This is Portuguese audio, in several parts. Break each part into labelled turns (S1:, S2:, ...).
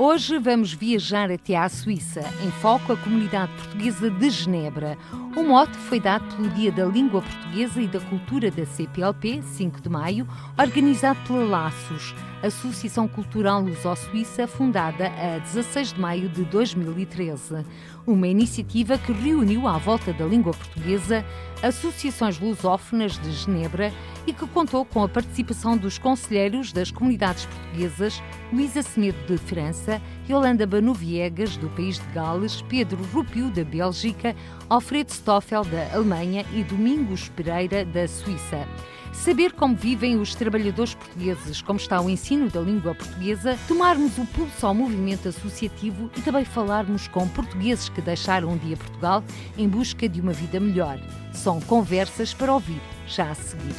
S1: Hoje vamos viajar até à Suíça, em foco a comunidade portuguesa de Genebra. O mote foi dado pelo Dia da Língua Portuguesa e da Cultura da CPLP, 5 de maio, organizado pela Laços, Associação Cultural Luso-Suíça, fundada a 16 de maio de 2013. Uma iniciativa que reuniu à volta da língua portuguesa associações lusófonas de Genebra e que contou com a participação dos conselheiros das comunidades portuguesas Luísa Semedo de França, Yolanda Banoviegas do país de Gales, Pedro Rupio da Bélgica, Alfredo Stoffel da Alemanha e Domingos Pereira da Suíça. Saber como vivem os trabalhadores portugueses, como está o ensino da língua portuguesa, tomarmos o pulso ao movimento associativo e também falarmos com portugueses que deixaram um dia Portugal em busca de uma vida melhor. São conversas para ouvir já a seguir.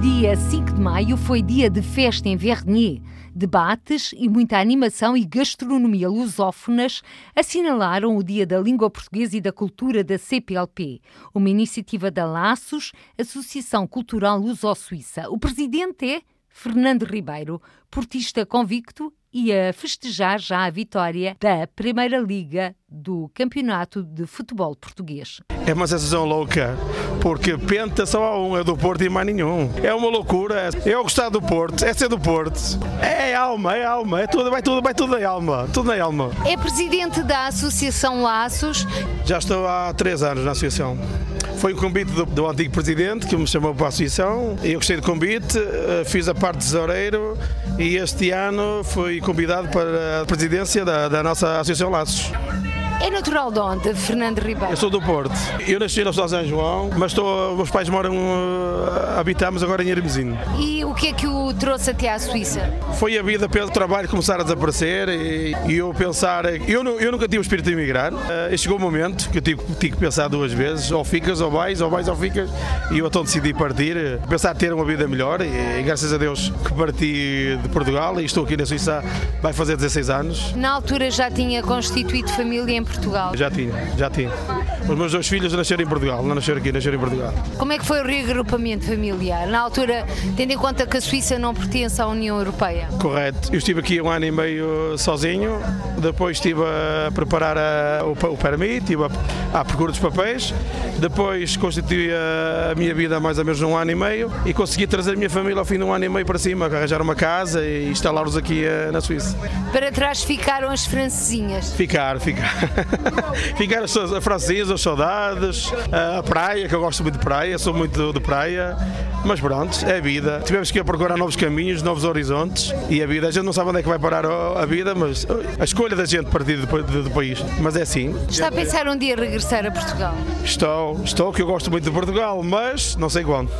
S1: Dia 5 de maio foi dia de festa em Vernier. Debates e muita animação e gastronomia lusófonas assinalaram o Dia da Língua Portuguesa e da Cultura da CPLP, uma iniciativa da Laços, Associação Cultural Luso-Suíça. O presidente é Fernando Ribeiro, portista convicto e a festejar já a vitória da Primeira Liga do Campeonato de Futebol Português.
S2: É uma sensação louca, porque penta só há um, é do Porto e mais nenhum. É uma loucura. Eu gostar do Porto, é ser do Porto. É alma, é alma, é tudo, vai tudo, vai tudo na alma, tudo na alma.
S1: É presidente da Associação Laços.
S2: Já estou há três anos na associação. Foi o convite do, do, antigo presidente que me chamou para a associação. Eu gostei do convite, eh, fiz a parte de tesoureiro e este ano convidado para a presidência da, da nossa Associação Laços.
S1: É natural de onde, Fernando Ribeiro?
S2: Eu sou do Porto. Eu nasci na cidade de São João, mas estou, meus pais moram, uh, habitamos agora em Hermesino.
S1: E o que é que o trouxe até à Suíça?
S2: Foi a vida pelo trabalho começar a desaparecer e, e eu pensar, eu, eu nunca tive o espírito de emigrar. Uh, e chegou o um momento que eu tive, tive que pensar duas vezes, ou ficas ou vais, ou vais ou ficas, e eu então decidi partir, pensar ter uma vida melhor e, e graças a Deus que parti de Portugal e estou aqui na Suíça, vai fazer 16 anos.
S1: Na altura já tinha constituído família em Portugal?
S2: Já tinha, já tinha. Os meus dois filhos nasceram em Portugal, não nasceram aqui, nasceram em Portugal.
S1: Como é que foi o reagrupamento familiar? Na altura, tendo em conta que a Suíça não pertence à União Europeia?
S2: Correto. Eu estive aqui um ano e meio sozinho, depois estive a preparar a, o, o permit, estive a, a procura dos papéis, depois constituí a, a minha vida mais ou menos um ano e meio e consegui trazer a minha família ao fim de um ano e meio para cima, arranjar uma casa e instalá-los aqui uh, na Suíça.
S1: Para trás ficaram as francesinhas?
S2: Ficar, ficar. ficar as, as francesas, as saudades, a praia, que eu gosto muito de praia, sou muito de praia, mas pronto, é a vida. Tivemos que ir procurar novos caminhos, novos horizontes e a vida, a gente não sabe onde é que vai parar a vida, mas a escolha da gente partir do, do, do país, mas é assim.
S1: Está a pensar um dia regressar a Portugal?
S2: Estou, estou, que eu gosto muito de Portugal, mas não sei quando.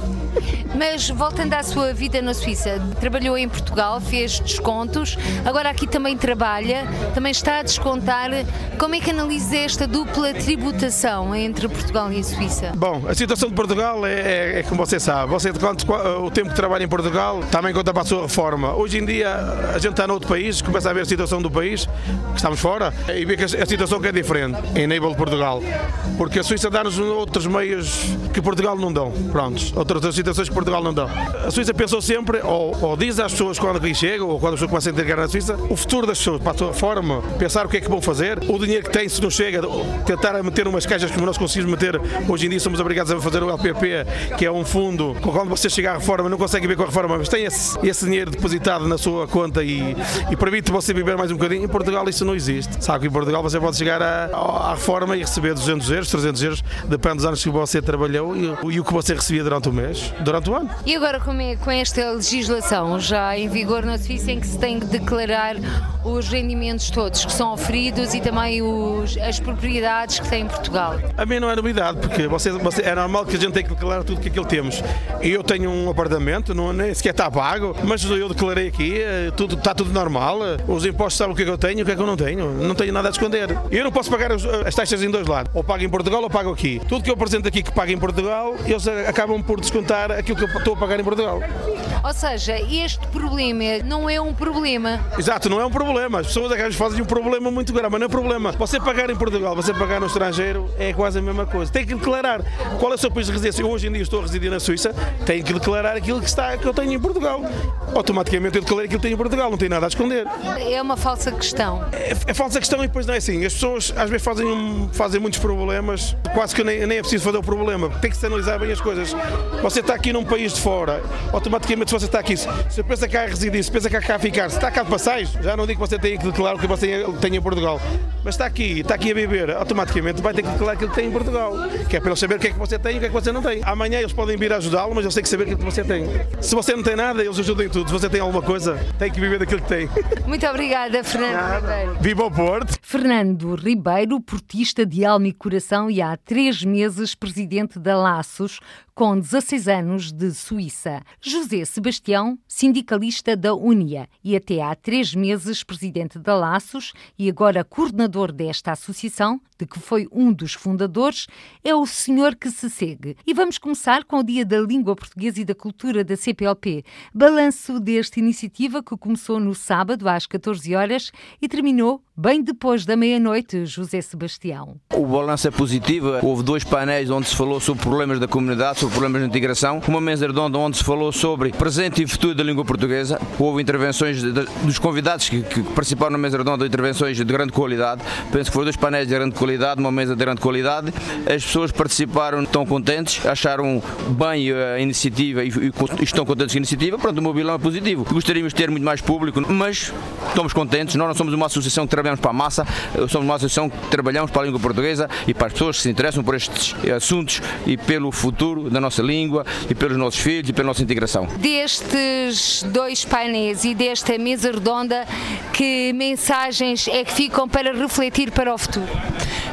S1: Mas voltando à sua vida na Suíça, trabalhou em Portugal, fez descontos, agora aqui também trabalha, também está a descontar. Como é que analisa esta dupla tributação entre Portugal e a Suíça?
S2: Bom, a situação de Portugal é, é, é como você sabe, você quanto, o tempo que trabalha em Portugal também conta para a sua reforma. Hoje em dia a gente está noutro país, começa a ver a situação do país, que estamos fora, e vê que a situação que é diferente em nível de Portugal. Porque a Suíça dá-nos outros meios que Portugal não dão. Prontos, outras situações que Portugal não dão. A Suíça pensou sempre, ou, ou diz às pessoas quando aqui chegam, ou quando as pessoas começam a integrar na Suíça, o futuro das pessoas, para a sua forma, pensar o que é que vão fazer, o dinheiro que tem, se não chega, tentar meter umas caixas como nós conseguimos meter. Hoje em dia somos obrigados a fazer o LPP, que é um fundo, quando você chega à reforma, não consegue ver com a reforma, mas tem esse, esse dinheiro depositado na sua conta e, e permite você viver mais um bocadinho. Em Portugal isso não existe. Sabe que em Portugal você pode chegar à, à reforma e receber 200 euros, 300 euros, depende dos anos que você trabalhou e, e o que você recebia durante o mês, durante o ano.
S1: E agora com, com esta legislação já em vigor na Suíça em que se tem que declarar os rendimentos todos que são oferidos e também o os, as propriedades que tem em Portugal?
S2: A mim não é novidade, porque você, você, é normal que a gente tenha que declarar tudo que aquilo temos. E eu tenho um apartamento, não, nem sequer está pago, mas eu declarei aqui, eh, tudo, está tudo normal. Os impostos sabem o que é que eu tenho e o que é que eu não tenho. Não tenho nada a esconder. Eu não posso pagar as taxas em dois lados. Ou pago em Portugal ou pago aqui. Tudo que eu apresento aqui que pago em Portugal, eles acabam por descontar aquilo que eu estou a pagar em Portugal.
S1: Ou seja, este problema não é um problema.
S2: Exato, não é um problema. As pessoas acabam fazem um problema muito grave, mas não é problema. Você pagar em Portugal, você pagar no estrangeiro é quase a mesma coisa. Tem que declarar qual é o seu país de residência. Eu hoje em dia estou a residir na Suíça, tenho que declarar aquilo que, está, que eu tenho em Portugal. Automaticamente eu declarei aquilo que tenho em Portugal, não tenho nada a esconder.
S1: É uma falsa questão.
S2: É, é falsa questão e depois não é assim. As pessoas às vezes fazem, fazem muitos problemas, quase que nem, nem é preciso fazer o problema. Tem que se analisar bem as coisas. Você está aqui num país de fora, automaticamente se você está aqui, se pensa cá a residir, se pensa cá, cá a ficar, se está cá de passagem, já não digo que você tenha que declarar o que você tem em Portugal, mas está aqui, está aqui a viver, automaticamente vai ter que declarar aquilo que tem em Portugal, que é para eles saber o que é que você tem e o que é que você não tem. Amanhã eles podem vir ajudá-lo, mas eu sei que saber aquilo que você tem. Se você não tem nada, eles ajudam em tudo. Se você tem alguma coisa, tem que viver daquilo que tem.
S1: Muito obrigada, Fernando Ribeiro.
S2: Viva o Porto!
S1: Fernando Ribeiro, portista de alma e coração e há três meses presidente da Laços, com 16 anos de Suíça. José Sebastião, sindicalista da Unia e até há três meses presidente da Laços e agora coordenador desta associação, de que foi um dos fundadores, é o senhor que se segue. E vamos começar com o Dia da Língua Portuguesa e da Cultura da CPLP. Balanço desta iniciativa que começou no sábado às 14 horas e terminou bem depois da meia-noite, José Sebastião.
S3: O balanço é positivo. Houve dois painéis onde se falou sobre problemas da comunidade, sobre problemas de integração. Uma mesa redonda onde se falou sobre presente e futuro da língua portuguesa. Houve intervenções de, dos convidados que, que, participaram na mesa redonda, intervenções de grande qualidade. Penso que foram dois painéis de grande qualidade, uma mesa de grande qualidade. As pessoas participaram, estão contentes, acharam bem a iniciativa e, e estão contentes com a iniciativa. Pronto, o meu é positivo. Gostaríamos de ter muito mais público, mas estamos contentes. Nós não somos uma associação que trabalhamos para a massa, somos uma associação que trabalhamos para a língua portuguesa e para as pessoas que se interessam por estes assuntos e pelo futuro da nossa língua e pelos nossos filhos e pela nossa integração.
S1: Destes dois painéis e desta mesa redonda, que mensagens é que ficam para refletir para o futuro?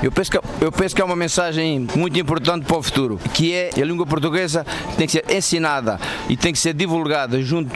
S3: Eu penso, que, eu penso que é uma mensagem muito importante para o futuro, que é a língua portuguesa tem que ser ensinada e tem que ser divulgada junto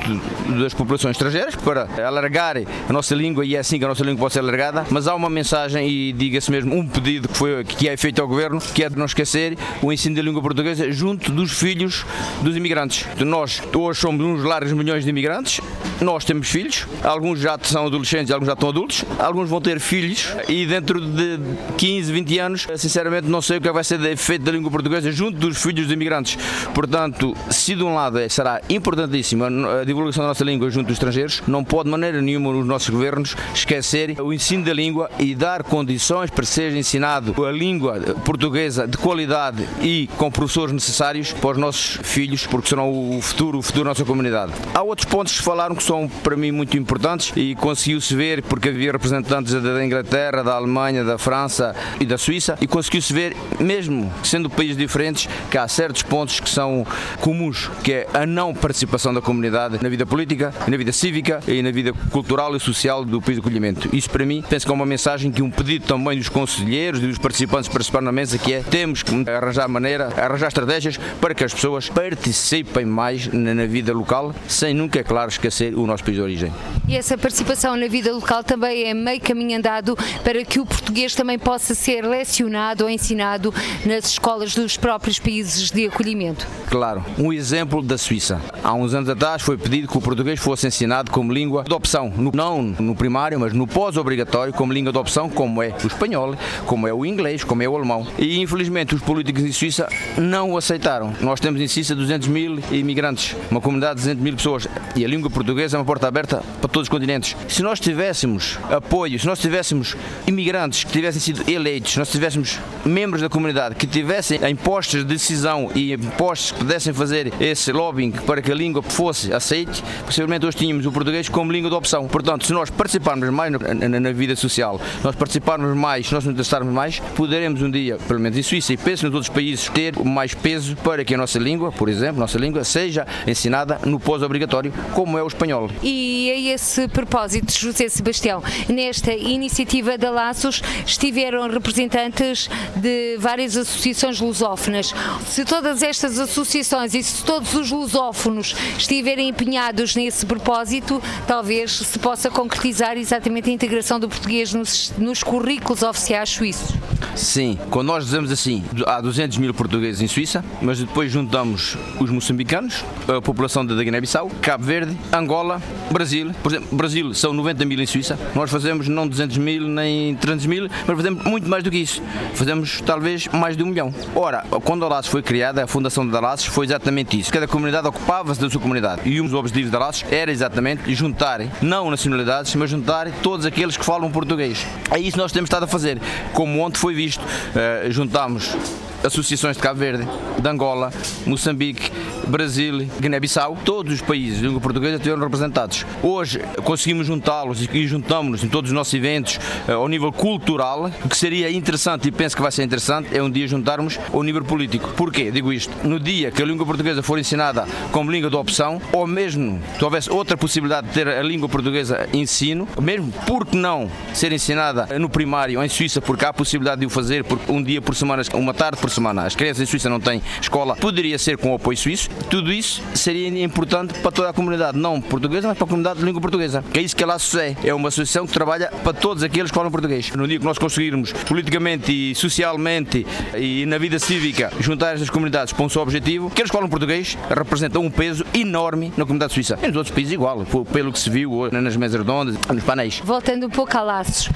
S3: das populações estrangeiras para alargar a nossa língua e é assim que a nossa língua pode ser alargada, mas há uma mensagem e diga-se mesmo um pedido que, foi, que é feito ao Governo, que é de não esquecer o ensino da língua portuguesa junto dos filhos dos imigrantes. Nós hoje somos uns largos milhões de imigrantes, nós temos filhos, alguns já são adolescentes, alguns já estão adultos, alguns vão ter filhos e dentro de 15, 20 anos, sinceramente não sei o que vai ser feito da língua portuguesa junto dos filhos dos imigrantes. Portanto, se de um lado é, será importantíssima a divulgação da nossa língua junto dos estrangeiros, não pode de maneira nenhuma os nossos governos esquecer o ensino da língua e dar condições para ser ensinado a língua portuguesa de qualidade e com professores necessários para os nossos filhos, porque serão o futuro, o futuro da nossa comunidade. Há outros pontos que falaram que são para mim muito importantes e conseguiu-se ver porque havia representantes da Inglaterra, da Alemanha, da França e da Suíça e conseguiu-se ver, mesmo sendo países diferentes, que há certos pontos que são comuns, que é a não participação da comunidade na vida política, na vida cívica e na vida cultural e social do país de acolhimento. Isso para mim penso que é uma mensagem que um pedido também dos conselheiros e dos participantes participar na mesa que é temos que arranjar maneira, arranjar estratégias para que as pessoas participem mais na vida local, sem nunca, é claro, esquecer o nosso país de origem.
S1: E essa participação na vida local também é meio caminho andado para que o português também possa ser lecionado ou ensinado nas escolas dos próprios países de acolhimento.
S3: Claro, um exemplo da Suíça. Há uns anos atrás foi pedido que o português fosse ensinado como língua de opção, não no primário, mas no pós-obrigatório, como língua de opção, como é o espanhol, como é o inglês, como é o alemão. E infelizmente os políticos em Suíça não o aceitaram. Nós temos em Suíça 200 mil imigrantes, uma comunidade de 200 mil pessoas, e a língua portuguesa é uma porta aberta para todos os continentes. Se nós tivéssemos apoio, se nós tivéssemos imigrantes que tivessem sido eleitos, se nós tivéssemos membros da comunidade que tivessem em postos de decisão e em postos que pudessem fazer esse lobbying para que a língua fosse aceite, possivelmente hoje tínhamos o português como língua de opção. Portanto, se nós participarmos mais na vida social, nós participarmos mais, nós nos interessarmos mais, poderemos um dia, pelo menos em Suíça e penso nos outros países, ter mais peso para que a nossa língua, por exemplo, nossa língua, seja ensinada no pós-obrigatório, como é o espanhol.
S1: E a esse propósito, José Sebastião, nesta iniciativa da Laços estiveram representantes de várias associações lusófonas. Se todas estas associações e se todos os lusófonos estiverem empenhados nesse propósito, talvez se possa concretizar exatamente a integração do português nos, nos currículos oficiais suíços.
S3: Sim, quando nós dizemos assim, há 200 mil portugueses em Suíça, mas depois juntamos os moçambicanos, a população da Guiné-Bissau, Cabo Verde, Angola, Brasil. Por exemplo, Brasil são 90 mil em Suíça. Nós fazemos não 200 mil nem 300 mil, mas fazemos muito mais do que isso. Fazemos talvez mais de um milhão. Ora, quando a Laços foi criada, a fundação da Laços foi exatamente isso. Cada comunidade ocupava-se da sua comunidade. E um dos objetivos da Laços era exatamente juntar, não nacionalidades, mas juntar todos aqueles que falam português. É isso que nós temos estado a fazer. Como ontem foi visto, uh, juntámos associações de Cabo Verde, de Angola, Moçambique, Brasil, Guiné-Bissau, todos os países de língua portuguesa estiveram representados. Hoje conseguimos juntá-los e juntamos-nos em todos os nossos eventos eh, ao nível cultural, o que seria interessante e penso que vai ser interessante é um dia juntarmos ao nível político. Porquê? Digo isto. No dia que a língua portuguesa for ensinada como língua de opção, ou mesmo se houvesse outra possibilidade de ter a língua portuguesa ensino, mesmo porque não ser ensinada no primário em Suíça, porque há a possibilidade de o fazer porque um dia por semana, uma tarde por semana, as crianças em Suíça não têm escola, poderia ser com o apoio suíço. Tudo isso seria importante para toda a comunidade, não portuguesa, mas para a comunidade de língua portuguesa. Que é isso que a Laços é. É uma associação que trabalha para todos aqueles que falam português. No dia que nós conseguirmos politicamente e socialmente e na vida cívica juntar estas comunidades para um só objetivo, que falam português representam um peso enorme na comunidade suíça. E nos outros países igual, pelo que se viu nas mesas redondas, nos painéis.
S1: Voltando um pouco a Laços.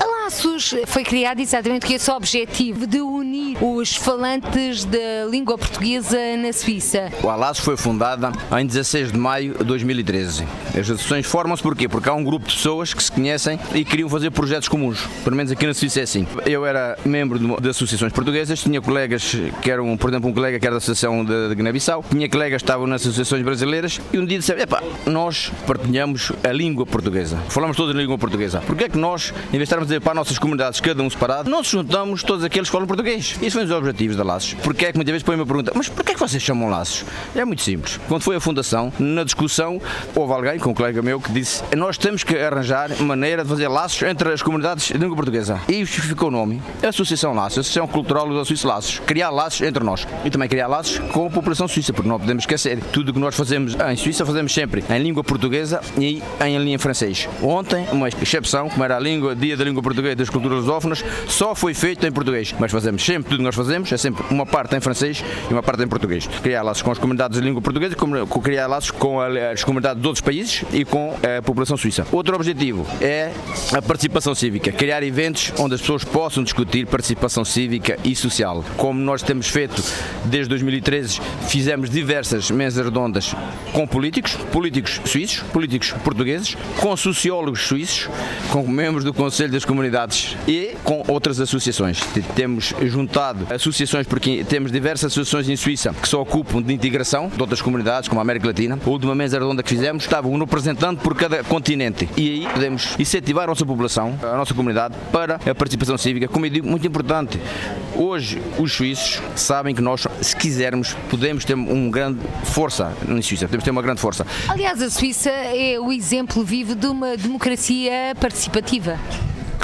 S1: A Laços foi criado exatamente com esse objetivo de unir os falantes da língua portuguesa na Suíça.
S3: O Alaços foi fundada em 16 de maio de 2013. As associações formam-se porquê? Porque há um grupo de pessoas que se conhecem e queriam fazer projetos comuns. Pelo menos aqui na Suíça é assim. Eu era membro de associações portuguesas, tinha colegas que eram, por exemplo, um colega que era da Associação de, Guiné-Bissau, tinha colegas que estavam nas associações brasileiras e um dia disseram, epá, nós partilhamos a língua portuguesa. Falamos todos a língua portuguesa. Porquê é que nós, em vez de estarmos a dizer para as nossas comunidades, cada um separado, nos juntamos todos aqueles que falam português? Isso foi um dos objetivos da Laços. Porque é que muitas vezes põe-me a pergunta, mas porquê é que vocês chamam Laços? É muito simples. Quando foi a fundação, na discussão, houve alguém, com um colega meu, que disse nós temos que arranjar maneira de fazer laços entre as comunidades de língua portuguesa. E ficou o nome, Associação Laços, Associação Cultural dos Suíços Laços. Criar laços entre nós. E também criar laços com a população suíça, porque não podemos esquecer, tudo que nós fazemos em Suíça, fazemos sempre em língua portuguesa e em língua francês. Ontem, uma exceção, como era a língua, dia da língua portuguesa das culturas lusófonas, só foi feito em português. Mas fazemos sempre, tudo que nós fazemos, é sempre uma parte em francês e uma parte em português. Criar laços com as comunidades de língua portuguesa, criar laços com as comunidades de outros países e com a população suíça. Outro objetivo é a participação cívica, criar eventos onde as pessoas possam discutir participação cívica e social. Como nós temos feito desde 2013, fizemos diversas mesas redondas com políticos, políticos suíços, políticos portugueses, com sociólogos suíços, com membros do Conselho das Comunidades e com outras associações. Temos juntado associações porque temos diversas associações em Suíça que se ocupam de integração de outras comunidades, como a América Latina. A última mesa redonda que fizemos estava um representante por cada continente. E aí podemos incentivar a nossa população, a nossa comunidade, para a participação cívica, como eu digo, muito importante. Hoje, os suíços sabem que nós, se quisermos, podemos ter uma grande força na Suíça, podemos ter uma grande força.
S1: Aliás, a Suíça é o exemplo vivo de uma democracia participativa.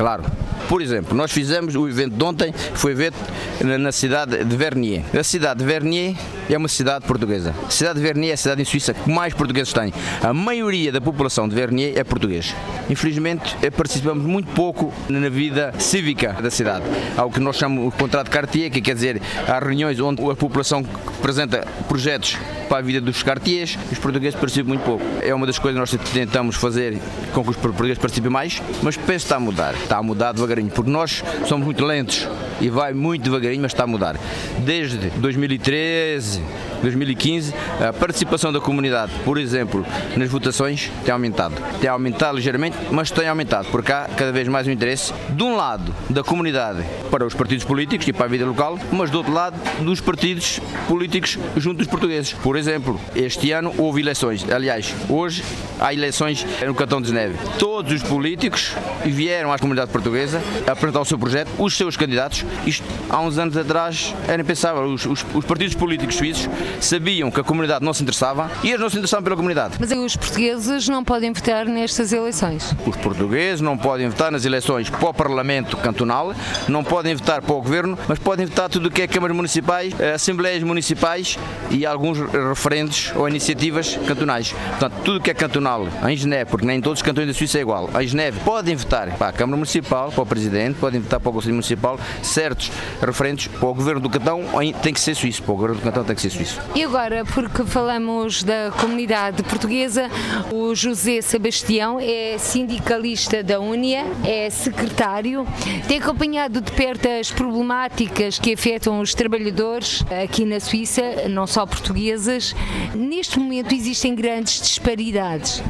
S3: Claro, por exemplo, nós fizemos o evento de ontem, foi evento na cidade de Vernier. A cidade de Vernier é uma cidade portuguesa. A cidade de Vernier é a cidade em Suíça que mais portugueses tem. A maioria da população de Vernier é português. Infelizmente, eh, participamos muito pouco na vida cívica da cidade. Há o que nós chamamos de contrato Cartier, que quer dizer, há reuniões onde a população apresenta projetos para a vida dos cartiers, os portugueses participam muito pouco. É uma das coisas que nós tentamos fazer com que os portugueses participem mais, mas penso que está a mudar. Está a mudar devagarinho, porque nós somos muito lentos e vai muito devagarinho, mas está a mudar. Desde 2013, 2015, a participação da comunidade, por exemplo, nas votações, tem aumentado. Tem aumentado ligeiramente, mas tem aumentado, porque há cada vez mais um interesse, de um lado, da comunidade para os partidos políticos e para a vida local, mas do outro lado, dos partidos políticos junto dos portugueses. Por exemplo, este ano houve eleições. Aliás, hoje há eleições no Cantão de Neve. Todos os políticos vieram à comunidade portuguesa apresentar o seu projeto, os seus candidatos. Isto há uns anos atrás era impensável. Os, os, os partidos políticos suíços sabiam que a comunidade não se interessava e eles não se interessavam pela comunidade.
S1: Mas os portugueses não podem votar nestas eleições?
S3: Os portugueses não podem votar nas eleições para o Parlamento cantonal, não podem votar para o Governo, mas podem votar tudo o que é câmaras municipais, assembleias municipais e alguns referendos ou iniciativas cantonais. Portanto, tudo o que é cantonal em Geneve, porque nem todos os cantões da Suíça é igual, em Geneve podem votar para a Câmara Municipal, para o Presidente, podem votar para o Conselho Municipal, certos referentes para o Governo do Cantão tem que ser suíço, para o Governo do Cantão tem que ser suíço.
S1: E agora, porque falamos da comunidade portuguesa, o José Sebastião é sindicalista da Unia, é secretário, tem acompanhado de perto as problemáticas que afetam os trabalhadores aqui na Suíça, não só portuguesas. Neste momento existem grandes disparidades.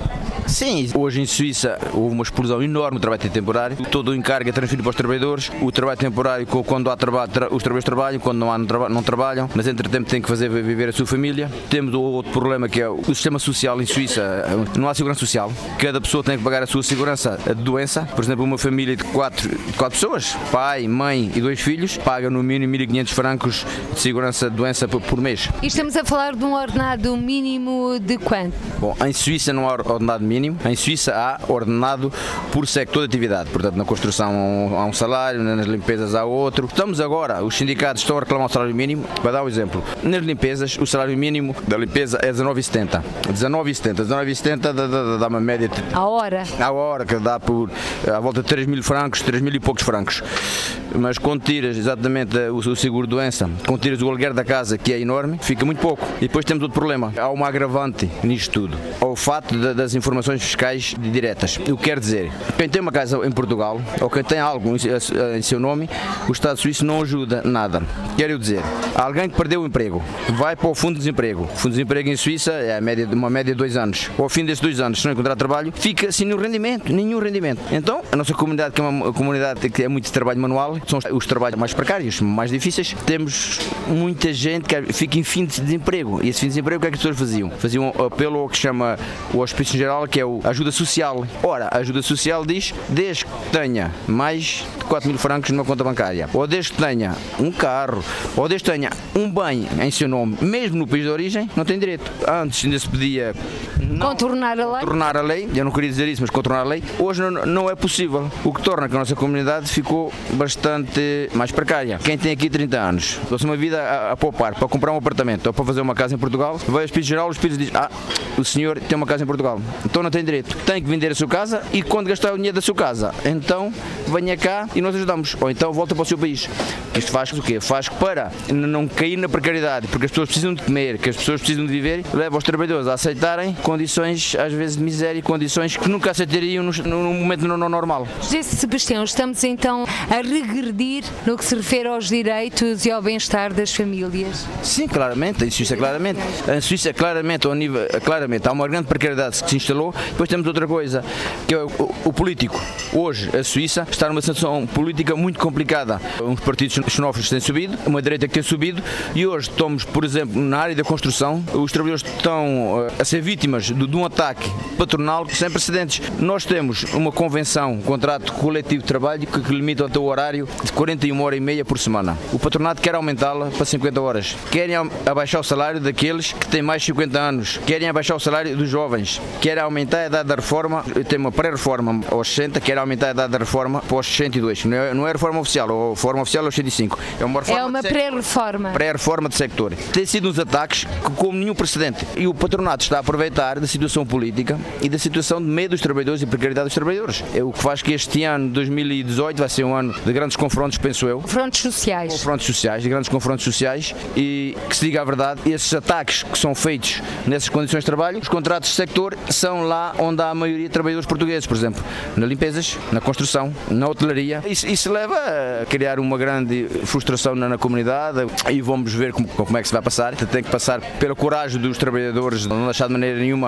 S3: Sim, hoje em Suíça houve uma explosão enorme do trabalho temporário. Todo o encargo é transferido para os trabalhadores. O trabalho temporário, quando há trabalho, os trabalhadores trabalham, quando não há, não trabalham, mas entretanto têm que fazer viver a sua família. Temos outro problema que é o sistema social em Suíça. Não há segurança social. Cada pessoa tem que pagar a sua segurança de doença. Por exemplo, uma família de quatro, de quatro pessoas, pai, mãe e dois filhos, paga no mínimo 1.500 francos de segurança de doença por mês.
S1: E estamos a falar de um ordenado mínimo de quanto?
S3: Bom, em Suíça não há ordenado mínimo mínimo. Em Suíça há ordenado por sector de atividade. Portanto, na construção há um salário, nas limpezas há outro. Estamos agora, os sindicatos estão a reclamar o salário mínimo. Para dar um exemplo, nas limpezas, o salário mínimo da limpeza é 19,70. 19,70. 19,70 dá, uma média.
S1: A hora?
S3: A hora, que dá por à volta de 3 mil francos, 3 mil e poucos francos. Mas quando tiras exatamente o, o seguro-doença, quando tiras o aluguer da casa, que é enorme, fica muito pouco. E depois temos outro problema. Há uma agravante nisto tudo. O fato das informações fiscais diretas. O que quer dizer, quem tem uma casa em Portugal ou quem tem algo em seu nome, o Estado Suíço não ajuda nada. Quero dizer, alguém que perdeu o emprego vai para o Fundo de Desemprego. O Fundo de Desemprego em Suíça é média, uma média de dois anos. Ao fim desses dois anos, se não encontrar trabalho, fica sem nenhum rendimento, nenhum rendimento. Então, a nossa comunidade, que é uma comunidade que é muito de trabalho manual, são os trabalhos mais precários, mais difíceis, temos muita gente que fica em fim de desemprego. E esse fim de desemprego, o que é que as pessoas faziam? Faziam apelo ao que chama o Hospício Geral, que é a ajuda social. Ora, a ajuda social diz desde que tenha mais de 4 mil francos numa conta bancária, ou desde que tenha um carro, ou desde que tenha um bem em seu nome, mesmo no país de origem, não tem direito. Antes ainda se pedia
S1: contornar a lei.
S3: Contornar a lei, eu não queria dizer isso, mas contornar a lei, hoje não, não é possível. O que torna que a nossa comunidade ficou bastante mais precária. Quem tem aqui 30 anos, se uma vida a, a, poupar para comprar um apartamento ou para fazer uma casa em Portugal, vai ao Espírito Geral, o Espírito diz: Ah, o senhor tem uma casa em Portugal, então não tem direito. Tem que vender a sua casa e quando gastar o dinheiro da sua casa, então venha cá e nós ajudamos. Ou então volta para o seu país. Isto faz o quê? Faz para não cair na precariedade, porque as pessoas precisam de comer, que as pessoas precisam de viver, leva os trabalhadores a aceitarem condições, às vezes, de miséria, condições que nunca aceitariam no, no momento normal.
S1: José Sebastião, estamos então a regredir no que se refere aos direitos e ao bem-estar das famílias?
S3: Sim, claramente, em Suíça, claramente. Em Suíça, claramente, ao nível, claramente, há uma grande precariedade que se instalou. Depois temos outra coisa, que é o, o, o político. Hoje, a Suíça está numa situação política muito complicada. Uns partidos xenófobos têm subido, uma direita que tem subido, e hoje estamos, por exemplo, na área da construção, os trabalhadores estão eh, a ser vítimas de, de um ataque patronal sem precedentes. Nós temos uma convenção, um contrato coletivo de trabalho que, que limita o horário de 41 horas e meia por semana. O patronato quer aumentá-la para 50 horas. Querem abaixar o salário daqueles que têm mais de 50 anos. Querem abaixar o salário dos jovens. Querem aumentar a idade da reforma. Tem uma pré-reforma aos 60, querem aumentar a idade da reforma para os 62. Não é, não é reforma oficial, a reforma oficial é aos 65.
S1: É uma, reforma é uma pré-reforma.
S3: Pré-reforma de sector. Tem sido uns ataques que, como nenhum precedente. E o patronato está a aproveitar falar da situação política e da situação de medo dos trabalhadores e precariedade dos trabalhadores. É o que faz que este ano, 2018, vai ser um ano de grandes confrontos, penso eu.
S1: Confrontos sociais.
S3: Confrontos sociais, de grandes confrontos sociais e que se diga a verdade, esses ataques que são feitos nessas condições de trabalho, os contratos de sector são lá onde há a maioria de trabalhadores portugueses, por exemplo, na limpezas, na construção, na hotelaria. Isso, isso leva a criar uma grande frustração na, na comunidade e vamos ver como, como, é que se vai passar. Tem que passar pela coragem dos trabalhadores, não deixar de maneira nenhuma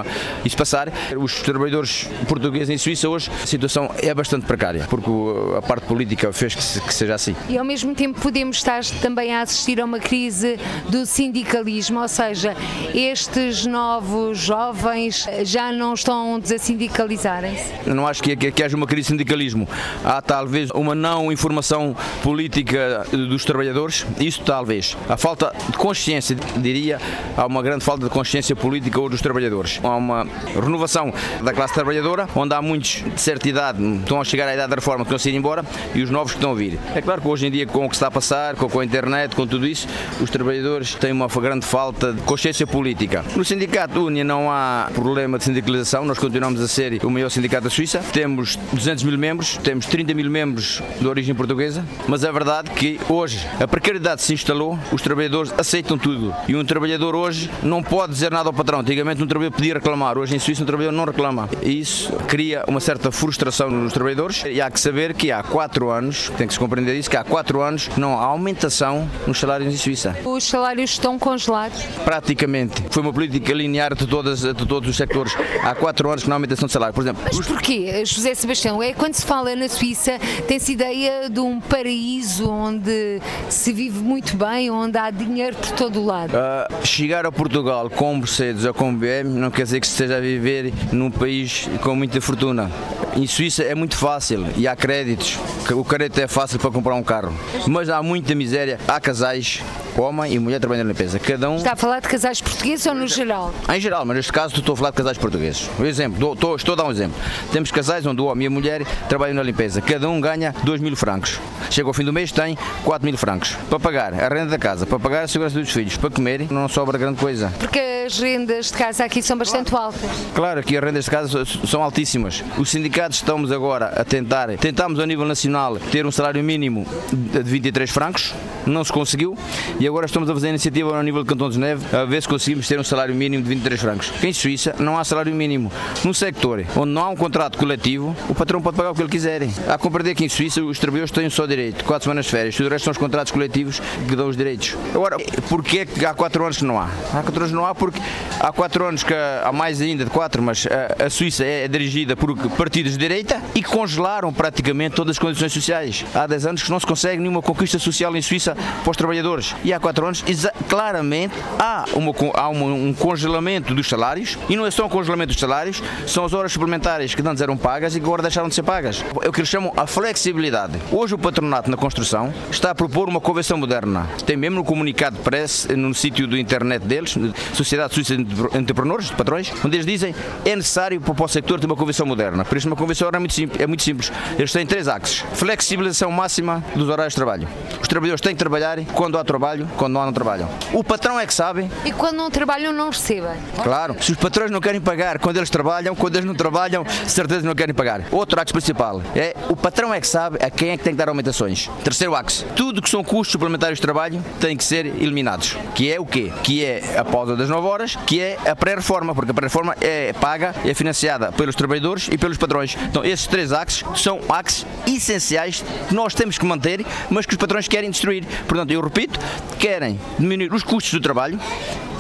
S3: isso passar. Os trabalhadores portugueses em Suíça hoje a situação é bastante precária, porque a parte política fez que, se, que seja assim.
S1: E ao mesmo tempo podemos estar também a assistir a uma crise do sindicalismo, ou seja, estes novos jovens já não estão a sindicalizarem-se?
S3: Não acho que, que, que haja uma crise de sindicalismo. Há talvez uma não informação política dos trabalhadores, isso talvez. A falta de consciência, diria, há uma grande falta de consciência política dos trabalhadores. Há uma renovação da classe trabalhadora, onde há muitos de certa idade, estão a chegar à idade da reforma, que estão a ir embora, e os novos que estão a vir. É claro que hoje em dia, com o que está a passar, com a internet, com tudo isso, os trabalhadores têm uma grande falta de consciência política. No sindicato Unia não há problema de sindicalização, nós continuamos a ser o maior sindicato da Suíça. Temos 200 mil membros, temos 30 mil membros de origem portuguesa, mas é verdade que hoje a precariedade se instalou, os trabalhadores aceitam tudo. E um trabalhador hoje não pode dizer nada ao patrão. Antigamente um trabalhador podia reclamar, hoje em Suíça um trabalhador não reclama. E isso cria uma certa frustração nos trabalhadores e há que saber que há 4 anos, tem que se compreender isso, que há 4 anos não há aumentação nos salários em Suíça.
S1: Os salários estão congelados?
S3: Praticamente. Foi uma política linear de, todas, de todos os sectores. Há 4 anos que não há aumentação de salário. Por exemplo,
S1: Mas porquê, José Sebastião? É quando se fala na Suíça, tem-se ideia de um paraíso onde se vive muito bem, onde há dinheiro por todo o lado.
S3: Uh, chegar a Portugal com Mercedes ou com BM não quer dizer que esteja a viver num país com muita fortuna. Em Suíça é muito fácil e há créditos. O crédito é fácil para comprar um carro. Mas há muita miséria. Há casais, homem e mulher trabalhando na limpeza. Cada um.
S1: Está a falar de casais portugueses ou no geral?
S3: Em geral, mas neste caso estou a falar de casais portugueses. Um exemplo, estou, estou a dar um exemplo. Temos casais onde o homem e a mulher trabalham na limpeza. Cada um ganha 2 mil francos. Chega ao fim do mês, tem 4 mil francos. Para pagar a renda da casa, para pagar a segurança dos filhos, para comer, não sobra grande coisa.
S1: Porque as rendas de casa aqui são bastante altas.
S3: Claro, aqui as rendas de casa são altíssimas. Os sindicatos estamos agora a tentar, tentamos a nível nacional ter um salário mínimo de 23 francos, não se conseguiu, e agora estamos a fazer a iniciativa ao nível do Cantão de Geneve a ver se conseguimos ter um salário mínimo de 23 francos. Em Suíça não há salário mínimo. Num sector onde não há um contrato coletivo, o patrão pode pagar o que ele quiser. Há que compreender que em Suíça os trabalhadores têm só direito, 4 semanas de férias, o resto são os contratos coletivos que dão os direitos. Agora, porquê é que há 4 anos que não há? Há 4 anos não há porque há 4 anos que há mais ainda de 4, mas a, a Suíça é dirigida por partidos de direita e congelaram praticamente todas as condições sociais. Há 10 anos que não se consegue nenhuma conquista social em Suíça para os trabalhadores. E há 4 anos, claramente, há, uma, há uma, um congelamento dos salários e não é só um congelamento dos salários, são as horas suplementares que antes eram pagas e que agora deixaram de ser pagas. É o que eles chamam a flexibilidade. Hoje o patronato na construção está a propor uma convenção moderna. Tem mesmo no comunicado de pressa, no sítio da internet deles, Sociedade Suíça de Entrepreneurs, de patrões, onde eles dizem é necessário para o sector ter uma convenção moderna. Por isso uma convenção é muito, simples, é muito simples. Eles têm três axes. Flexibilização máxima dos horários de trabalho. Os trabalhadores têm que trabalhar quando há trabalho, quando não há não trabalham. O patrão é que sabe.
S1: E quando não trabalham, não recebem.
S3: Claro. Se os patrões não querem pagar quando eles trabalham, quando eles não trabalham, certeza não querem pagar. Outro axe principal é o patrão é que sabe a quem é que tem que dar aumentações. Terceiro axe. Tudo que são custos suplementares de trabalho tem que ser eliminados. Que é o quê? Que é a pausa das 9 horas, que é a pré-reforma, porque a pré-reforma é paga, é financiada pelos trabalhadores e pelos patrões. Então esses três axes são axes essenciais que nós temos que manter, mas que os patrões querem destruir. Portanto, eu repito, querem diminuir os custos do trabalho,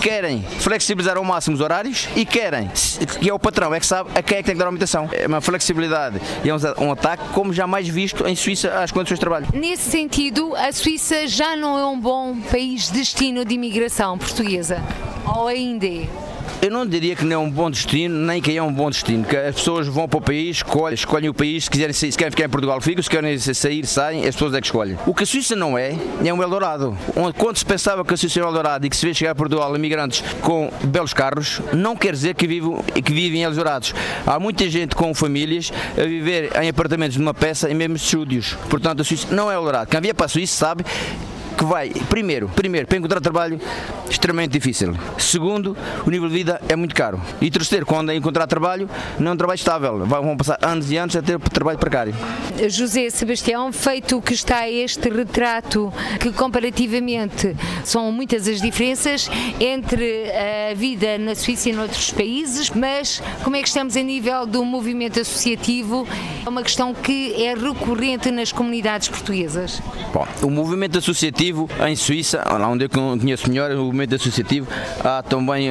S3: querem flexibilizar ao máximo os horários e querem, que é o patrão, é que sabe a quem é que tem que dar aumentação. É uma flexibilidade e é um, ataque como jamais visto em Suíça às condições de trabalho.
S1: Nesse sentido, a Suíça já não é um bom país destino de imigração portuguesa? Ou ainda é?
S3: Eu não diria que não é um bom destino, nem que é um bom destino, que as pessoas vão para o país, escolhem, escolhem o país, se quiserem sair, se querem ficar em Portugal, ficam, se querem sair, saem, as pessoas é que escolhem. O que a Suíça não é, é um Eldorado. Quando se pensava que a Suíça era um Eldorado e que se vê chegar a Portugal imigrantes com belos carros, não quer dizer que, vivo, que vivem em Eldorados. Há muita gente com famílias a viver em apartamentos de uma peça e mesmo estúdios. Portanto, a Suíça não é Eldorado. Quem vier para a Suíça sabe que vai, primeiro, primeiro, para encontrar trabalho, extremamente difícil. Segundo, o nível de vida é muito caro. E terceiro, quando é encontrar trabalho, não é um trabalho estável. Vão passar anos e anos a ter trabalho precário.
S1: José Sebastião, feito que está este retrato, que comparativamente são muitas as diferenças entre a vida na Suíça e noutros países, mas como é que estamos a nível do movimento associativo? É uma questão que é recorrente nas comunidades portuguesas.
S3: Bom, o movimento associativo em Suíça, lá onde eu conheço melhor, o movimento associativo, há também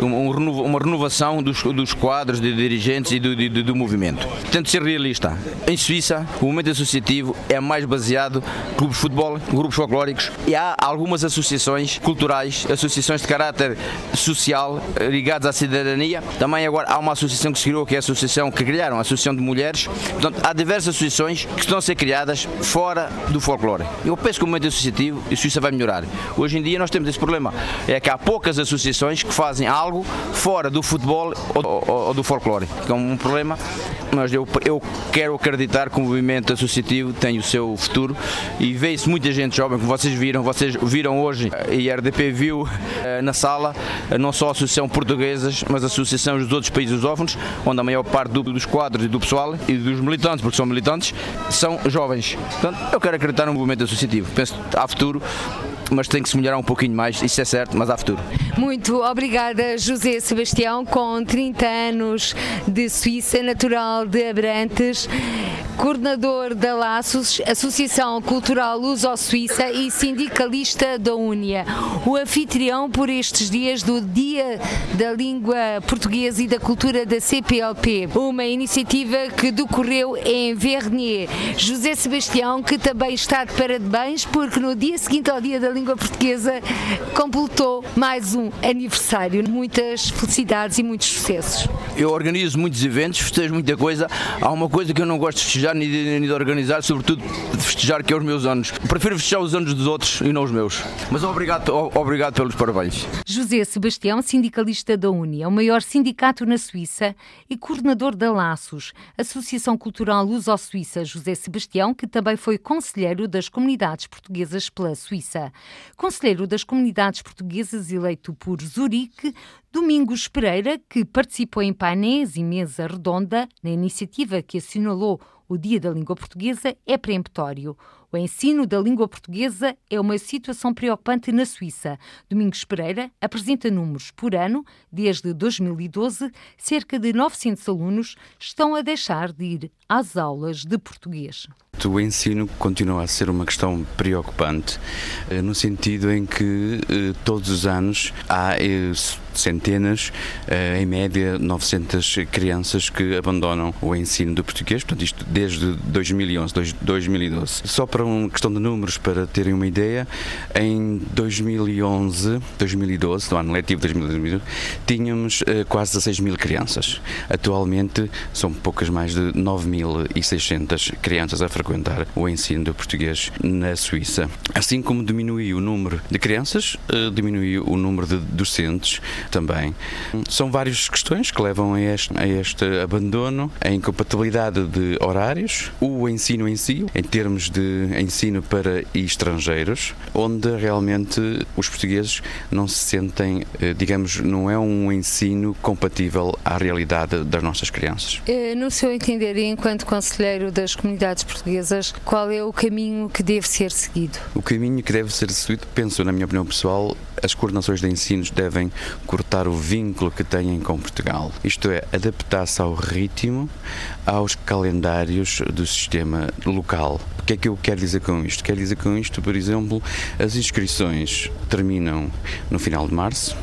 S3: um, uma renovação dos, quadros de dirigentes e do, do, movimento. Tento ser realista. Em Suíça, o movimento associativo é mais baseado em clubes de futebol, grupos folclóricos e há algumas associações culturais, associações de caráter social ligadas à cidadania. Também agora há uma associação que se criou, que é a associação que criaram, a Associação de Mulheres. Portanto, há diversas associações que estão a ser criadas fora do folclore. Eu penso que o movimento associativo em Suíça vai melhorar. Hoje em dia nós temos esse problema, é que há poucas associações que fazem algo fora do futebol ou, ou, ou do folclore, que é um problema, mas eu, eu quero acreditar que o movimento associativo tem o seu futuro e vê-se muita gente jovem, como vocês viram, vocês viram hoje e a RDP viu eh, na sala, eh, não só a Associação Portuguesas, mas a Associação dos outros países lusófonos, onde a maior parte do, dos quadros e do pessoal e dos militantes, porque são militantes, são jovens. Portanto, eu quero acreditar no movimento associativo. Penso que há futuro futuro mas tem que se melhorar um pouquinho mais, isso é certo, mas há futuro.
S1: Muito obrigada, José Sebastião, com 30 anos de Suíça, natural de Abrantes, coordenador da Laços, Associação Cultural Luso-Suíça e sindicalista da Unia. O anfitrião por estes dias do Dia da Língua Portuguesa e da Cultura da CPLP, uma iniciativa que decorreu em Vernier. José Sebastião, que também está de parabéns, porque no dia seguinte ao Dia da Língua Portuguesa completou mais um aniversário. Muitas felicidades e muitos sucessos.
S3: Eu organizo muitos eventos, festejo muita coisa. Há uma coisa que eu não gosto de festejar nem de, nem de organizar, sobretudo de festejar, que é os meus anos. Prefiro festejar os anos dos outros e não os meus. Mas obrigado, obrigado pelos parabéns.
S1: José Sebastião, sindicalista da Uni, é o maior sindicato na Suíça e coordenador da Laços, Associação Cultural Luso-Suíça. José Sebastião, que também foi conselheiro das comunidades portuguesas pela Suíça. Conselheiro das comunidades portuguesas eleito por Zurique, Domingos Pereira, que participou em painéis e mesa redonda na iniciativa que assinalou o Dia da Língua Portuguesa, é peremptório. O ensino da língua portuguesa é uma situação preocupante na Suíça. Domingos Pereira apresenta números por ano. Desde 2012, cerca de 900 alunos estão a deixar de ir às aulas de português.
S4: O ensino continua a ser uma questão preocupante, eh, no sentido em que eh, todos os anos há eh, centenas, em média 900 crianças que abandonam o ensino do português, portanto isto desde 2011, 2012. Só para uma questão de números, para terem uma ideia, em 2011, 2012, no ano letivo 2012, tínhamos quase 16 mil crianças. Atualmente são poucas mais de 9.600 crianças a frequentar o ensino do português na Suíça. Assim como diminuiu o número de crianças, eh, diminuiu o número de docentes também. São várias questões que levam a este, a este abandono, a incompatibilidade de horários, o ensino em si, em termos de ensino para estrangeiros, onde realmente os portugueses não se sentem, eh, digamos, não é um ensino compatível à realidade das nossas crianças.
S1: Eh, no seu entender, enquanto conselheiro das comunidades portuguesas, qual é o caminho que deve ser seguido?
S4: O caminho que deve ser seguido, penso, na minha opinião pessoal, as coordenações de ensinos devem cortar o vínculo que têm com Portugal. Isto é, adaptar-se ao ritmo, aos calendários do sistema local. O que é que eu quero dizer com isto? Quero dizer com isto, por exemplo, as inscrições terminam no final de março,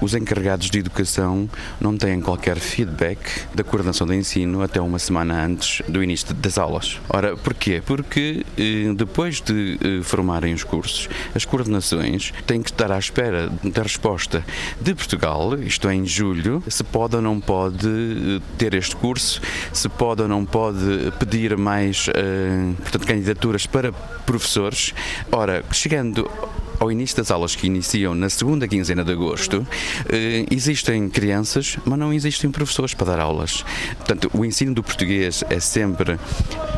S4: os encarregados de educação não têm qualquer feedback da coordenação de ensino até uma semana antes do início das aulas. Ora, porquê? Porque eh, depois de eh, formarem os cursos, as coordenações têm que estar à espera da resposta de Portugal, isto é, em julho, se pode ou não pode ter este curso, se pode ou não pode pedir mais portanto, candidaturas para professores. Ora, chegando ao início das aulas que iniciam na segunda quinzena de agosto, eh, existem crianças, mas não existem professores para dar aulas. Portanto, o ensino do português é sempre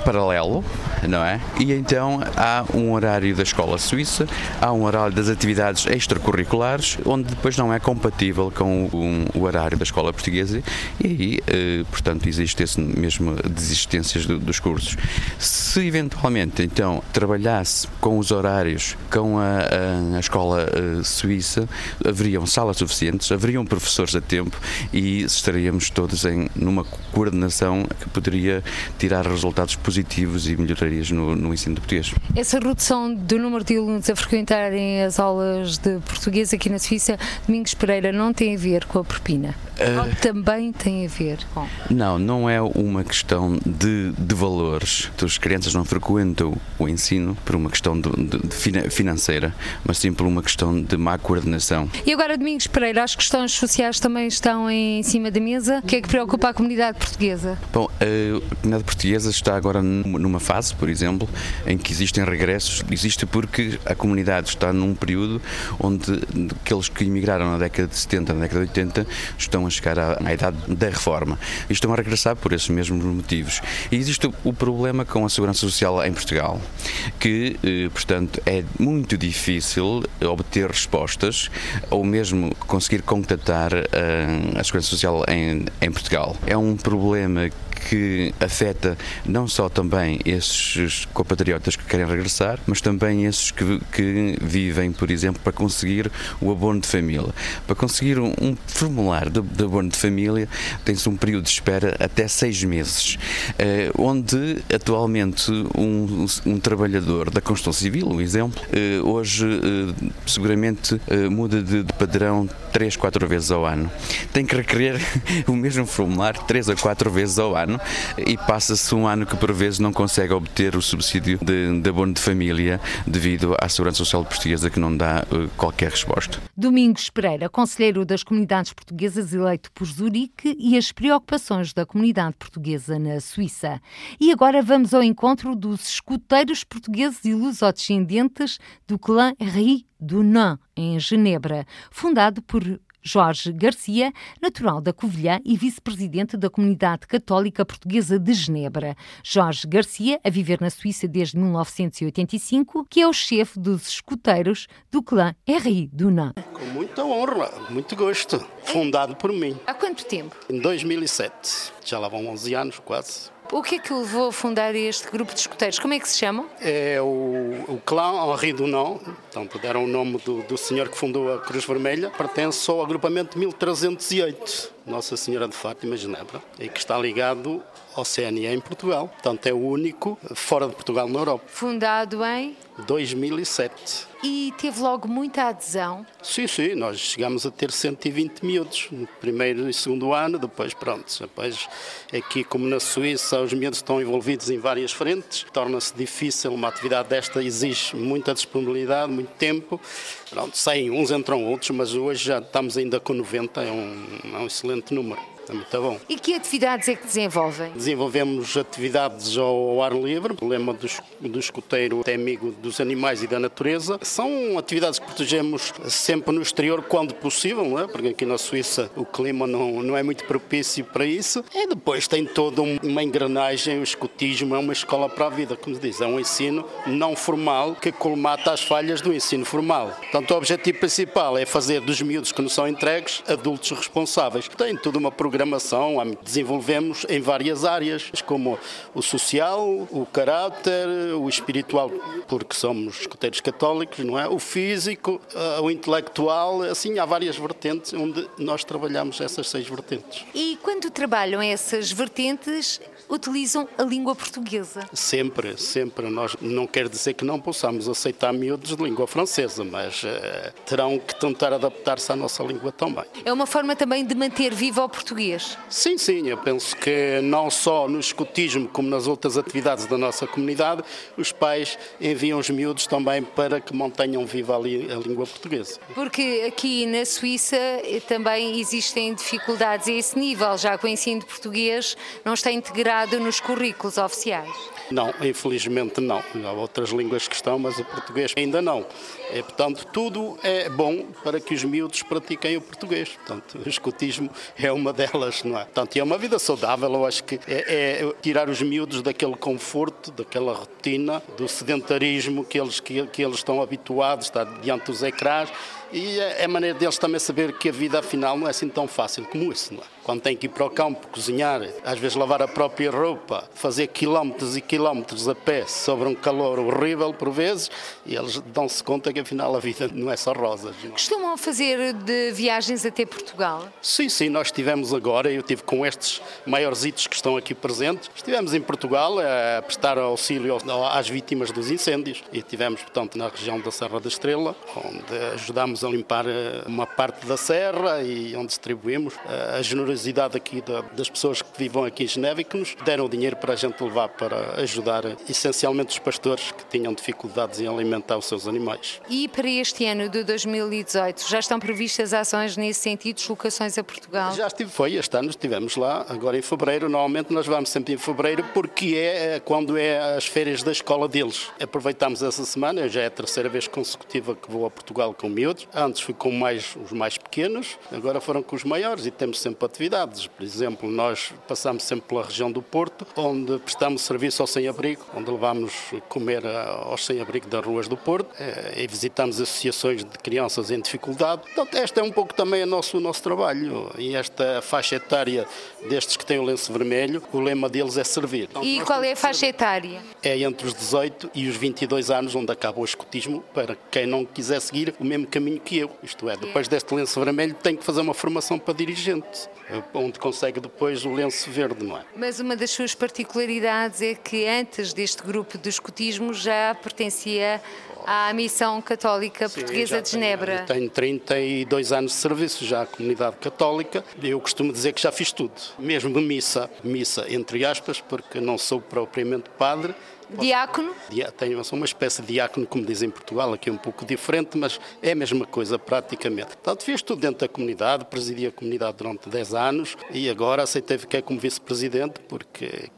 S4: paralelo, não é? E então há um horário da escola suíça, há um horário das atividades extracurriculares, onde depois não é compatível com o, horário da escola portuguesa e aí, eh, portanto, existe esse mesmo desistências dos cursos. Se eventualmente, então, trabalhasse com os horários com a, a, a escola uh, suíça, haveriam salas suficientes, haveriam professores a tempo e estaríamos todos em numa coordenação que poderia tirar resultados positivos e melhorarias no, no ensino de português.
S1: Essa redução do número de alunos a frequentarem as aulas de português aqui na Suíça, Domingos Pereira, não tem a ver com a propina? Ou também tem a ver com?
S4: Não, não é uma questão de, de valores. As crianças não frequentam o ensino por uma questão de, de, de financeira, mas sim por uma questão de má coordenação.
S1: E agora, Domingos Pereira, as questões sociais também estão em cima da mesa. O que é que preocupa a comunidade portuguesa?
S4: Bom, a comunidade portuguesa está agora numa fase, por exemplo, em que existem regressos. Existe porque a comunidade está num período onde aqueles que emigraram na década de 70, na década de 80, estão chegar à, à idade da reforma e estão a regressar por esses mesmos motivos. E existe o problema com a segurança social em Portugal, que, eh, portanto, é muito difícil obter respostas ou mesmo conseguir contatar eh, a segurança social em, em Portugal. É um problema que afeta não só também esses compatriotas que querem regressar, mas também esses que, que vivem, por exemplo, para conseguir o abono de família. Para conseguir um, um formulário de, de, abono de família tem-se um período de espera até seis meses, eh, onde atualmente um, um, trabalhador da construção civil, um exemplo, eh, hoje eh, seguramente eh, muda de, de padrão três, quatro vezes ao ano. Tem que requerer o mesmo formulário três a quatro vezes ao ano ano e passa-se um ano que por vezes não consegue obter o subsídio de, de abono de família devido à Segurança Social Portuguesa que não dá uh, qualquer resposta.
S1: Domingos Pereira, conselheiro das comunidades portuguesas eleito por Zurique e as preocupações da comunidade portuguesa na Suíça. E agora vamos ao encontro dos escuteiros portugueses e lusodescendentes do clã Ri do Nan, em Genebra, fundado por Jorge Garcia, natural da Covilhã e vice-presidente da Comunidade Católica Portuguesa de Genebra. Jorge Garcia, a viver na Suíça desde 1985, que é o chefe dos escuteiros do clã RI do NAM.
S5: Com muita honra, muito gosto. Fundado por mim.
S1: Há quanto tempo?
S5: Em 2007. Já lá vão 11 anos quase.
S1: O que é que o levou a fundar este grupo de escuteiros? Como é que se chamam?
S5: É o, o clã Henri Dunant, portanto deram o nome do, do senhor que fundou a Cruz Vermelha, pertence ao agrupamento 1308, Nossa Senhora de Fátima, Genebra, e que está ligado CNE em Portugal. Portanto, é o único fora de Portugal na Europa.
S1: Fundado em?
S5: 2007.
S1: E teve logo muita adesão?
S5: Sim, sim, nós chegámos a ter 120 miúdos no primeiro e segundo ano, depois pronto, depois aqui como na Suíça os miúdos estão envolvidos em várias frentes, torna-se difícil, uma atividade desta exige muita disponibilidade, muito tempo, pronto, saem uns entram outros, mas hoje já estamos ainda com 90, é um, é um excelente número muito bom.
S1: E que atividades é que desenvolvem?
S5: Desenvolvemos atividades ao ar livre, o lema do, do escoteiro é amigo dos animais e da natureza. São atividades que protegemos sempre no exterior quando possível, não é? porque aqui na Suíça o clima não, não é muito propício para isso. E depois tem toda uma engrenagem, o escotismo é uma escola para a vida, como se diz, é um ensino não formal que colmata as falhas do ensino formal. Portanto, o objetivo principal é fazer dos miúdos que não são entregues adultos responsáveis. Tem toda uma programação programação desenvolvemos em várias áreas, como o social, o caráter, o espiritual, porque somos escuteiros católicos, não é? O físico, eh, o intelectual, assim há várias vertentes onde nós trabalhamos essas seis vertentes.
S1: E quando trabalham essas vertentes, utilizam a língua portuguesa?
S5: Sempre, sempre. Nós não quer dizer que não possamos aceitar miúdos de língua francesa, mas uh, terão que tentar adaptar-se à nossa língua também.
S1: É uma forma também de manter vivo o português?
S5: Sim, sim, eu penso que não só no escutismo como nas outras atividades da nossa comunidade os pais enviam os miúdos também para que mantenham viva a, a língua portuguesa.
S1: Porque aqui na Suíça eh, também existem dificuldades a esse nível, já que o ensino de português não está integrado nos currículos oficiais.
S5: Não, infelizmente não. Há outras línguas que estão, mas o português ainda não. É, portanto, tudo é bom para que os miúdos pratiquem o português. Portanto, o escutismo é uma delas, não é? Portanto, é uma vida saudável. Eu acho que é, é tirar os miúdos daquele conforto, daquela rotina, do sedentarismo que eles, que, que eles estão habituados, estar diante dos ecrãs e é a maneira deles também saber que a vida afinal não é assim tão fácil como isso, não é? Quando tem que ir para o campo, cozinhar, às vezes lavar a própria roupa, fazer quilómetros e quilómetros a pé sobre um calor horrível por vezes, e eles dão-se conta que afinal a vida não é só rosas. Não é?
S1: Costumam fazer de viagens até Portugal?
S5: Sim, sim, nós estivemos agora, eu tive com estes maiores hitos que estão aqui presentes, estivemos em Portugal a prestar auxílio às vítimas dos incêndios e estivemos, portanto, na região da Serra da Estrela, onde ajudámos a limpar eh, uma parte da serra e onde distribuímos eh, a generosidade aqui das pessoas que vivem aqui em Geneve e que nos deram o dinheiro para a gente levar para ajudar essencialmente os pastores que tinham dificuldades em alimentar os seus animais.
S1: E para este ano de 2018 já estão previstas ações nesse sentido, deslocações a Portugal?
S5: Já estive, foi, este ano estivemos lá, agora em fevereiro, normalmente nós vamos sempre em fevereiro porque é, é quando é as férias da escola deles. Aproveitamos essa semana, já é a terceira vez consecutiva que vou a Portugal com miúdos, Antes fui com mais, os mais pequenos, agora foram com os maiores e temos sempre atividades. Por exemplo, nós passamos sempre pela região do Porto, onde prestamos serviço ao sem-abrigo, onde levamos comer aos sem-abrigo das ruas do Porto eh, e visitamos associações de crianças em dificuldade. Portanto, este é um pouco também o nosso, o nosso trabalho e esta faixa etária destes que têm o lenço vermelho, o lema deles é servir.
S1: E qual é a faixa etária?
S5: É entre os 18 e os 22 anos, onde acaba o escotismo, para quem não quiser seguir o mesmo caminho que eu. Isto é, depois deste lenço vermelho tem que fazer uma formação para dirigente, onde consegue depois o lenço verde, não é?
S1: Mas uma das suas particularidades é que antes deste grupo do escotismo já pertencia à Missão Católica Sim, Portuguesa de Genebra.
S5: Tenho, tenho 32 anos de serviço já à comunidade católica. Eu costumo dizer que já fiz tudo, mesmo missa, missa entre aspas, porque não sou propriamente padre,
S1: Diácono?
S5: Tenho, sou uma espécie de diácono, como dizem em Portugal, aqui é um pouco diferente, mas é a mesma coisa praticamente. Portanto, fiz tudo dentro da comunidade, presidi a comunidade durante 10 anos e agora aceitei ficar como vice-presidente porque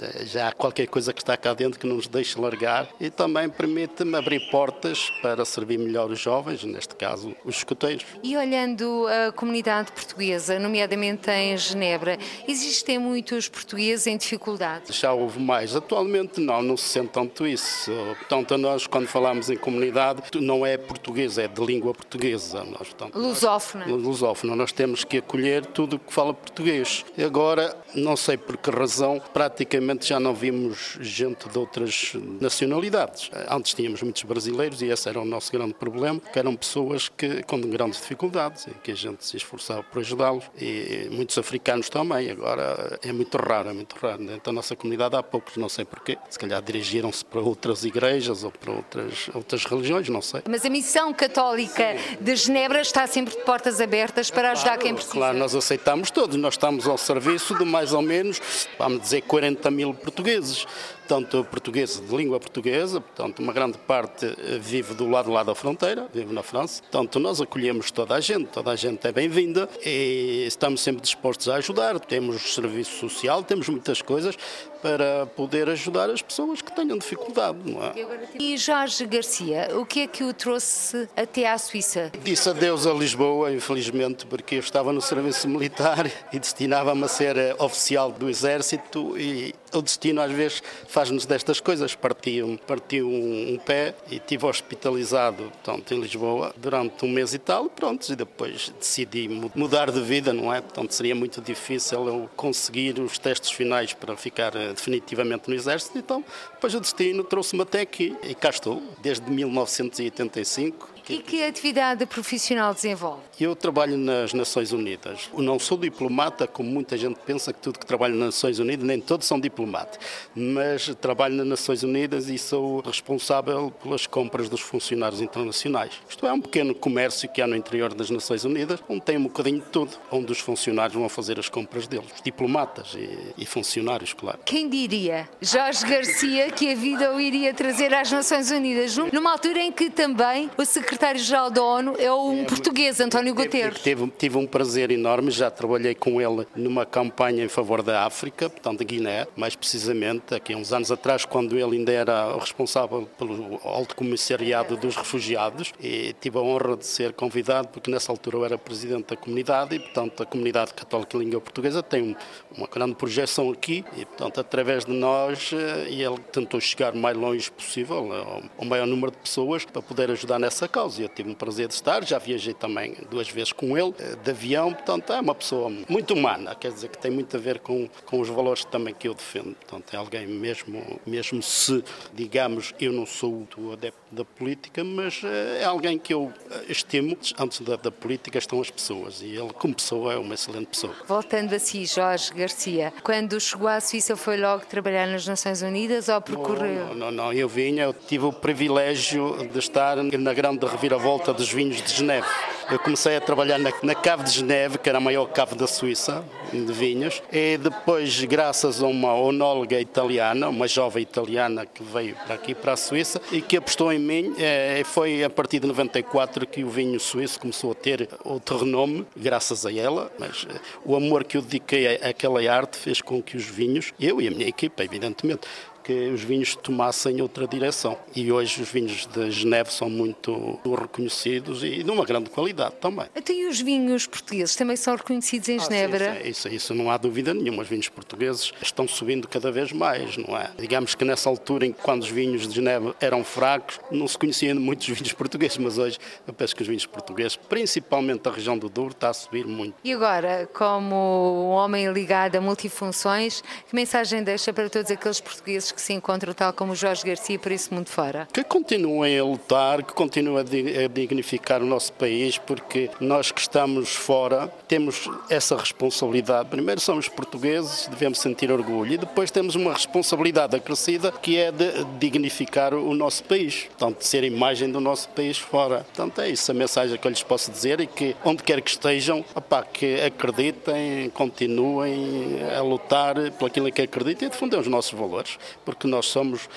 S5: eh, já há qualquer coisa que está cá dentro que não nos deixa largar e também permite-me abrir portas para servir melhor os jovens, neste caso os escuteiros.
S1: E olhando a comunidade portuguesa, nomeadamente em Genebra, existem muitos portugueses em dificuldade?
S5: Já houve mais. Atualmente não, não se sente tanto isso. Portanto, nós, quando falamos em comunidade, não é português, é de língua portuguesa. Nós, portanto,
S1: lusófona.
S5: Nós, lusófona. Nós temos que acolher tudo o que fala português. E agora, não sei por que razão, praticamente já não vimos gente de outras nacionalidades. Antes tínhamos muitos brasileiros e esse era o nosso grande problema, que eram pessoas que, com grandes dificuldades e que a gente se esforçava por ajudá-los. E muitos africanos também. Agora é muito raro, é muito raro. Dentro da nossa comunidade há poucos, não sei porquê. Se calhar dirigiram-se para outras igrejas ou para outras, outras religiões, não sei.
S1: Mas a missão católica Sim. de Genebra está sempre de portas abertas para ajudar
S5: claro,
S1: quem precisa.
S5: Claro, nós aceitamos todos. Nós estamos ao serviço de mais ou menos, vamos dizer, 40 mil portugueses tanto portuguesa, de língua portuguesa, portanto, uma grande parte eh, vive do lado lá da fronteira, vive na França. Portanto, nós acolhemos toda a gente, toda a gente é bem-vinda e estamos sempre dispostos a ajudar. Temos serviço social, temos muitas coisas para poder ajudar as pessoas que tenham dificuldade, não é?
S1: E Jorge Garcia, o que é que o trouxe até à Suíça?
S5: Disse adeus a Lisboa, infelizmente, porque eu estava no serviço militar e destinava-me a ser eh, oficial do Exército e o destino às vezes faz-nos destas coisas. Parti, um, parti um, um, pé e estive hospitalizado portanto, em Lisboa durante um mês e tal, pronto, e depois decidi mudar de vida, não é? Portanto, seria muito difícil eu conseguir os testes finais para ficar eh, definitivamente no Exército, então depois o destino trouxe-me até aqui e cá estou, desde 1985
S1: E que atividade profissional desenvolve?
S5: Eu trabalho nas Nações Unidas. Eu não sou diplomata, como muita gente pensa que tudo que trabalha nas Nações Unidas, nem todos são diplomatas. Mas trabalho nas Nações Unidas e sou responsável pelas compras dos funcionários internacionais. Isto é um pequeno comércio que há no interior das Nações Unidas, onde tem um bocadinho de tudo, onde os funcionários vão fazer as compras deles. Diplomatas e, e funcionários, claro.
S1: Quem diria? Jorge Garcia que a vida o iria trazer às Nações Unidas, numa altura em que também o secretário-geral da ONU é um é, português, António Guterres.
S5: Tive, tive um prazer enorme, já trabalhei com ele numa campanha em favor da África, portanto, da Guiné, mais precisamente, aqui uns anos atrás, quando ele ainda era responsável pelo Alto Comissariado dos Refugiados, e tive a honra de ser convidado, porque nessa altura eu era presidente da comunidade, e, portanto, a comunidade católica e língua portuguesa tem uma grande projeção aqui, e, portanto, através de nós, eh, ele tentou chegar o mais longe possível ao maior número de pessoas para poder ajudar nessa causa. Eu tive o prazer de estar, já viajei também duas vezes com ele, eh, de avião, portanto é uma pessoa muito humana, quer dizer que tem muito a ver com, com os valores também que eu defendo. Portanto, é alguém mesmo, mesmo se, digamos, eu não sou o adepto da política, mas eh, é alguém que eu eh, estimo. Antes da, da política estão as pessoas e ele, como pessoa, é uma excelente pessoa.
S1: Voltando a si, Jorge Garcia, quando chegou à Suíça foi logo trabalhar nas Nações Unidas ou percorreu?
S5: Não, não, não, eu vinha, eu tive o privilégio de estar na grande reviravolta dos vinhos de Geneve. Eu comecei a trabalhar na, na cave de Geneve, que era a maior cave da Suíça, de vinhos, e depois, graças a uma onóloga italiana, uma jovem italiana que veio para aqui, para a Suíça, e que apostou em mim, é, foi a partir de 94 que o vinho suíço começou a ter outro renome, graças a ela, mas eh, o amor que eu dediquei àquela arte fez com que os vinhos, eu e a minha equipa, evidentemente, que os vinhos tomassem outra direção. E hoje os vinhos de Geneve são muito reconhecidos e de uma grande qualidade também.
S1: Até e os vinhos portugueses também são reconhecidos em ah, Genebra?
S5: Sim, isso, isso não há dúvida nenhuma. Os vinhos portugueses estão subindo cada vez mais, não é? Digamos que nessa altura, em que quando os vinhos de Genebra eram fracos, não se conheciam muitos vinhos portugueses, mas hoje eu penso que os vinhos portugueses, principalmente da região do Douro, está a subir muito.
S1: E agora, como homem ligado a multifunções, que mensagem deixa para todos aqueles portugueses que se encontram, tal como Jorge Garcia, por esse mundo fora?
S5: Que continuem a lutar, que continuem a dignificar o nosso país, porque nós que estamos fora temos essa responsabilidade. Primeiro somos portugueses, devemos sentir orgulho, e depois temos uma responsabilidade acrescida que é de dignificar o nosso país, portanto, de ser a imagem do nosso país fora. Portanto, é isso a mensagem que eu lhes posso dizer e que onde quer que estejam, opá, que acreditem, continuem a lutar pelo aquilo que acreditam e defender os nossos valores, porque nós somos,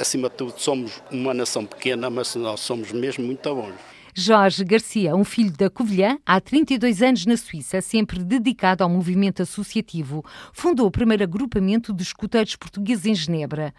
S5: acima de tudo, somos uma nação pequena, mas nós somos mesmo muito bons.
S1: Jorge Garcia, um filho da Covilhã, há 32 anos na Suíça, sempre dedicado ao movimento associativo, fundou o primeiro agrupamento de escuteiros portugueses em Genebra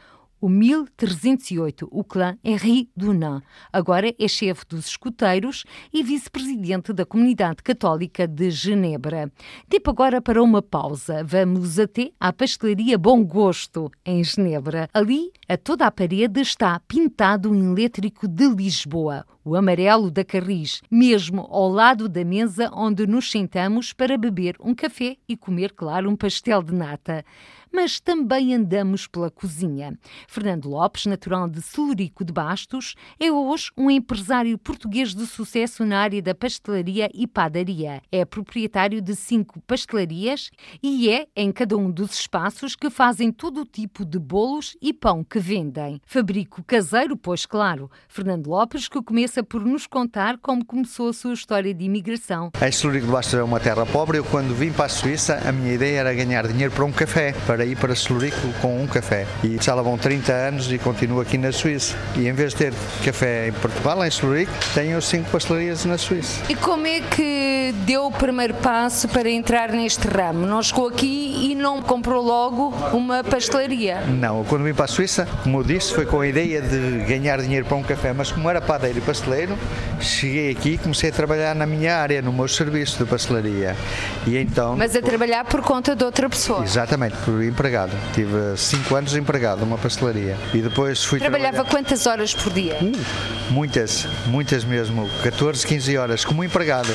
S1: o 1308, o clã Henri Dunant. Agora é chefe dos escuteiros e vice-presidente da Comunidade Católica de Genebra. Tempo agora para uma pausa. Vamos até à pastelaria Bom Gosto, em Genebra. Ali, a toda a parede está pintado um elétrico de Lisboa, o amarelo da Carris, mesmo ao lado da mesa onde nos sentamos para beber um café e comer, claro, um pastel de nata mas também andamos pela cozinha. Fernando Lopes, natural de Celurico de Bastos, é hoje um empresário português de sucesso na área da pastelaria e padaria. É proprietário de cinco pastelarias e é em cada um dos espaços que fazem todo o tipo de bolos e pão que vendem. Fabrico caseiro, pois claro. Fernando Lopes, que começa por nos contar como começou a sua história de imigração.
S6: A Celurico de Bastos é uma terra pobre. Eu, quando vim para a Suíça, a minha ideia era ganhar dinheiro para um café, para para ir para Celurico com um café. E já lá vão 30 anos e continuo aqui na Suíça. E em vez de ter café em Portugal, em Celurico, tenho cinco pastelarias na Suíça.
S1: E como é que deu o primeiro passo para entrar neste ramo? Não chegou aqui e não comprou logo uma pastelaria?
S6: Não, quando vim para a Suíça, como eu disse, foi com a ideia de ganhar dinheiro para um café, mas como era padeiro e pasteleiro, cheguei aqui e comecei a trabalhar na minha área, no meu serviço de pastelaria. E então...
S1: Mas a trabalhar por conta de outra pessoa?
S6: Exatamente, por empregado. Tive 5 anos empregado numa pastelaria. E depois fui
S1: Trabalhava
S6: trabalhar...
S1: quantas horas por dia?
S6: Uh, muitas, muitas mesmo. 14, 15 horas como empregado.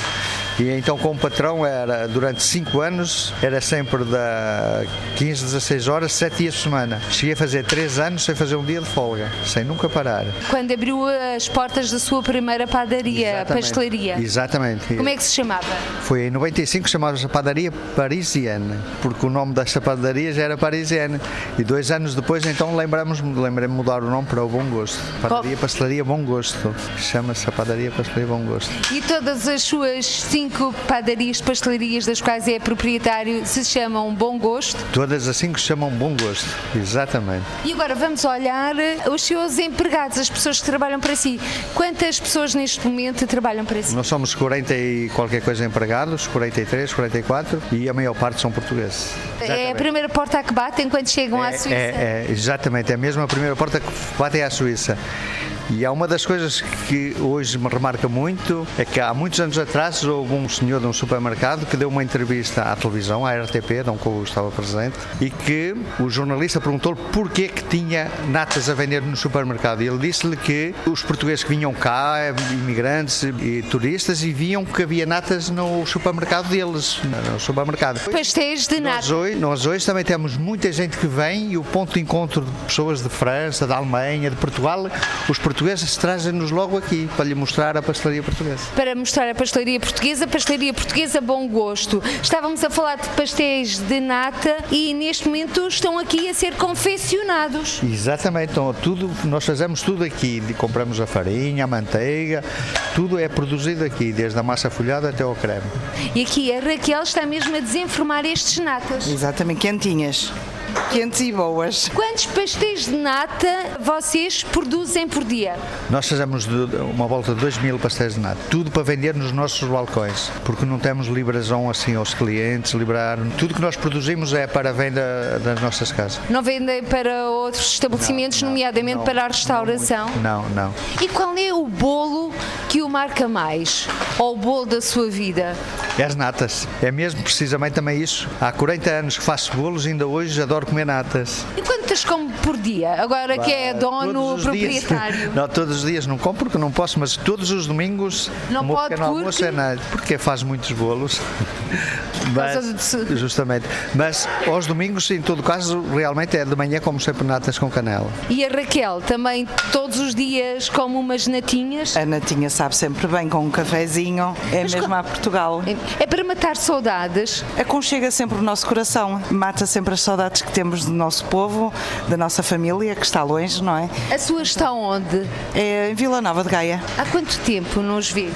S6: E então com o patrão era durante 5 anos, era sempre da 15, 16 horas, 7 dias por semana. Cheguei a fazer 3 anos sem fazer um dia de folga, sem nunca parar.
S1: Quando abriu as portas da sua primeira padaria,
S6: Exatamente.
S1: pastelaria.
S6: Exatamente.
S1: Como é que se chamava?
S6: Foi em 95 que chamava-se a padaria Parisienne, porque o nome desta padaria já era Parisienne. E dois anos depois, então, lembramos lembrei-me mudar o nome para o Bom Gosto. Padaria Pastelaria Bom Gosto. Chama-se a Padaria Pastelaria Bom Gosto.
S1: E todas as suas cinco padarias, pastelarias das quais é proprietário, se chamam Bom Gosto.
S6: Todas assim que se chamam Bom Gosto. Exatamente.
S1: E agora vamos olhar os seus empregados, as pessoas que trabalham para si. Quantas pessoas neste momento trabalham para si?
S6: Nós somos 40 e qualquer coisa empregados, 43, 44, e a maior parte são portugueses.
S1: É a primeira porta que batem quando chegam à Suíça.
S6: É, é, exatamente, é mesmo a primeira porta que bate à Suíça. E há uma das coisas que hoje me remarca muito é que há muitos anos atrás houve um senhor de um supermercado que deu uma entrevista à televisão, à RTP, de onde eu estava presente, e que o jornalista perguntou-lhe porquê que tinha natas a vender no supermercado. E ele disse-lhe que os portugueses que vinham cá, imigrantes e turistas, e viam que havia natas no supermercado deles, no supermercado.
S1: Pastéis de.
S6: Nós hoje, nós hoje também temos muita gente que vem e o ponto de encontro de pessoas de França, da Alemanha, de Portugal, os portugueses trazem-nos logo aqui para lhe mostrar a pastelaria portuguesa.
S1: Para mostrar a pastelaria portuguesa, pastelaria portuguesa bom gosto. Estávamos a falar de pastéis de nata e neste momento estão aqui a ser confeccionados.
S6: Exatamente, então tudo, nós fazemos tudo aqui, compramos a farinha, a manteiga, tudo é produzido aqui, desde a massa folhada até ao creme.
S1: E aqui a Raquel está mesmo a desenformar estes natas.
S7: Exatamente, quentinhas. Quentes e boas.
S1: Quantos pastéis de nata vocês produzem por dia?
S6: Nós fazemos uma volta de 2 mil pastéis de nata, tudo para vender nos nossos balcões, porque não temos liberação assim aos clientes, liberar. Tudo que nós produzimos é para a venda das nossas casas.
S1: Não vendem para outros estabelecimentos,
S6: Não, não,
S1: nomeadamente
S6: não,
S1: para a restauração?
S6: Não, não.
S1: E qual é o bolo que o marca mais? Ou o bolo da sua vida?
S6: É as natas. É mesmo precisamente também isso. Há 40 anos que faço bolos e ainda hoje adoro comer natas.
S1: E quantas come por dia? Agora que é dono,
S6: os dias.
S1: proprietário.
S6: Não, todos os dias não como porque não posso, mas todos os domingos
S1: Não
S6: o
S1: pode
S6: pequeno almoço
S1: porque?
S6: é nada. Porque faz muitos bolos. Mas, justamente. Mas aos domingos, em todo caso, realmente é de manhã como sempre natas com canela.
S1: E a Raquel também todos os dias come umas natinhas?
S7: A natinha sabe sempre bem com um cafezinho, é mesmo a Portugal.
S1: É para matar saudades.
S7: Aconchega sempre o nosso coração, mata sempre as saudades que temos do nosso povo, da nossa família, que está longe, não é?
S1: A sua está onde?
S7: É em Vila Nova de Gaia.
S1: Há quanto tempo nos vê?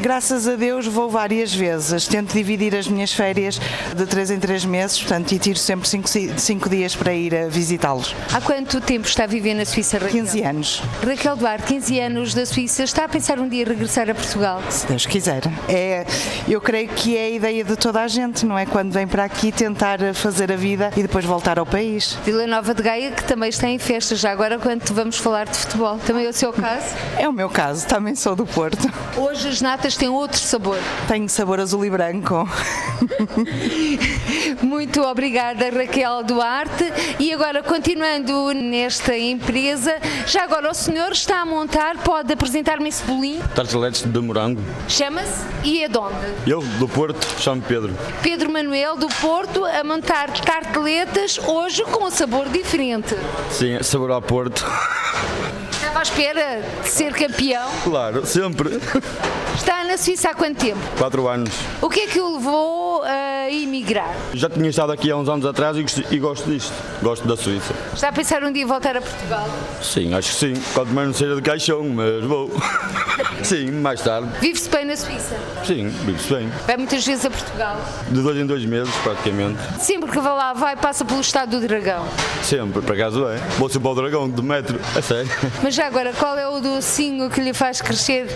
S7: Graças a Deus vou várias vezes. Tento dividir as minhas férias de 3 em 3 meses, portanto, e tiro sempre 5 dias para ir a visitá-los.
S1: Há quanto tempo está a viver na Suíça, Raquel?
S7: 15 anos,
S1: Raquel Duarte, 15 anos da Suíça, está a pensar um dia regressar a Portugal?
S7: se Deus quiser. É, eu creio que é a ideia de toda a gente, não é? Quando vem para aqui tentar fazer a vida e depois voltar ao país.
S1: Vila Nova de Gaia, que também está em festa, já agora quando vamos falar de futebol. Também é o seu caso?
S7: É o meu caso, também sou do Porto.
S1: Hoje as natas têm outro sabor.
S7: Tenho sabor azul e branco.
S1: Muito obrigada, Raquel Duarte. E agora, continuando nesta empresa, já agora o senhor está a montar, pode apresentar-me esse bolinho?
S8: Tarteletes de morango.
S1: Chama-se e é de onde?
S8: Eu, do Porto, chamo Pedro.
S1: Pedro Manuel do Porto a montar tarteletas hoje com um sabor diferente.
S8: Sim, sabor ao Porto.
S1: Estava à espera de ser campeão.
S8: Claro, sempre.
S1: Está na Suíça há quanto tempo?
S8: Quatro anos.
S1: O que é que o levou a emigrar?
S8: Já tinha estado aqui há uns anos atrás e gosto, e gosto disto. Gosto da Suíça.
S1: Está a pensar um dia voltar a Portugal?
S8: Sim, acho que sim. Quanto mais não seja de caixão, mas vou. Sim, mais tarde.
S1: Vive-se bem na Suíça?
S8: Sim, vive-se bem.
S1: Vai muitas vezes a Portugal?
S8: De dois em dois meses, praticamente.
S1: Sempre que vai lá, vai, passa pelo estado do dragão.
S8: Sempre, por acaso é. Vou sempre ao dragão de metro, é sério.
S1: Mas já agora, qual é o docinho que lhe faz crescer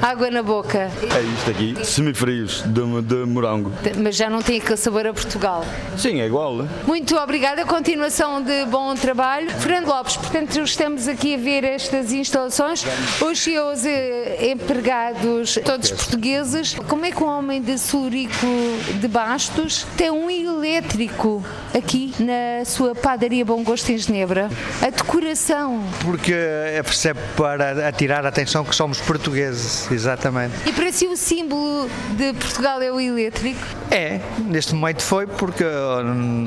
S1: água na boca?
S8: É isto aqui, semifrios de, de morango.
S1: Mas já não tem aquele sabor a Portugal.
S8: Sim, é igual.
S1: Muito obrigada, continuação de bom trabalho. Fernando Lopes, portanto, estamos aqui a ver estas instalações. Os seus eh, empregados, todos portugueses. Como é que um homem de Sulurico de Bastos tem um elétrico aqui na sua padaria Bom Gosto em Genebra? A decoração.
S6: Porque é percebe para atirar a atenção que somos portugueses, exatamente.
S1: E para si o símbolo de Portugal é o elétrico?
S6: É, neste momento foi porque,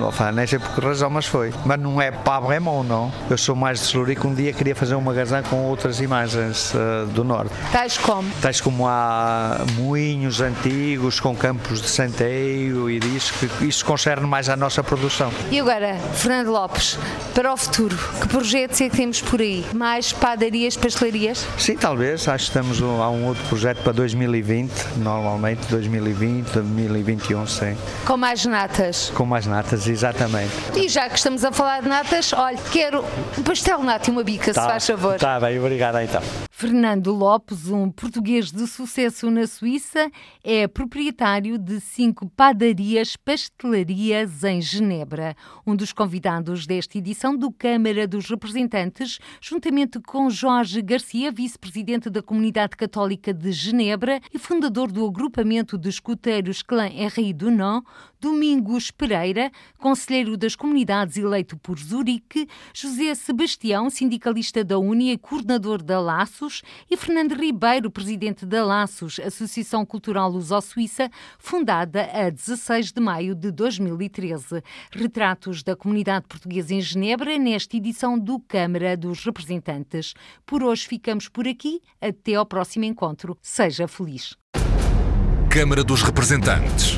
S6: ofa, nem sei por que razão, mas foi. Mas não é para Bremont, não. Eu sou mais de Celurico, um dia queria fazer uma magazine com outras imagens uh, do Norte.
S1: Tais como?
S6: Tais como há moinhos antigos com campos de centeio e diz que isso concerne mais à nossa produção.
S1: E agora, Fernando Lopes, para o futuro, que projetos é que temos por aí? Mais padarias, pastelarias?
S6: Sim, talvez. Acho que estamos há um outro projeto para 2020, normalmente 2020, 2021, sim.
S1: Com mais natas?
S6: Com mais natas, exatamente.
S1: E já que estamos a falar de natas, olha, quero um pastel nato e uma bica, tá, se faz favor.
S6: Está bem, obrigado então.
S1: Fernando Lopes, um português de sucesso na Suíça, é proprietário de cinco padarias pastelarias em Genebra. Um dos convidados desta edição do Câmara dos Representantes, juntamente com Jorge Garcia, vice-presidente da Comunidade Católica de Genebra e fundador do agrupamento de escuteiros Clã RI do Non, Domingos Pereira, conselheiro das comunidades eleito por Zurique, José Sebastião, sindicalista da Uni e coordenador da Laços, e Fernando Ribeiro, presidente da Laços, Associação Cultural Luso-Suíça, fundada a 16 de maio de 2013. Retratos da comunidade portuguesa em Genebra nesta edição do Câmara dos Representantes. Por hoje ficamos por aqui. Até ao próximo encontro. Seja feliz.
S9: Câmara dos Representantes.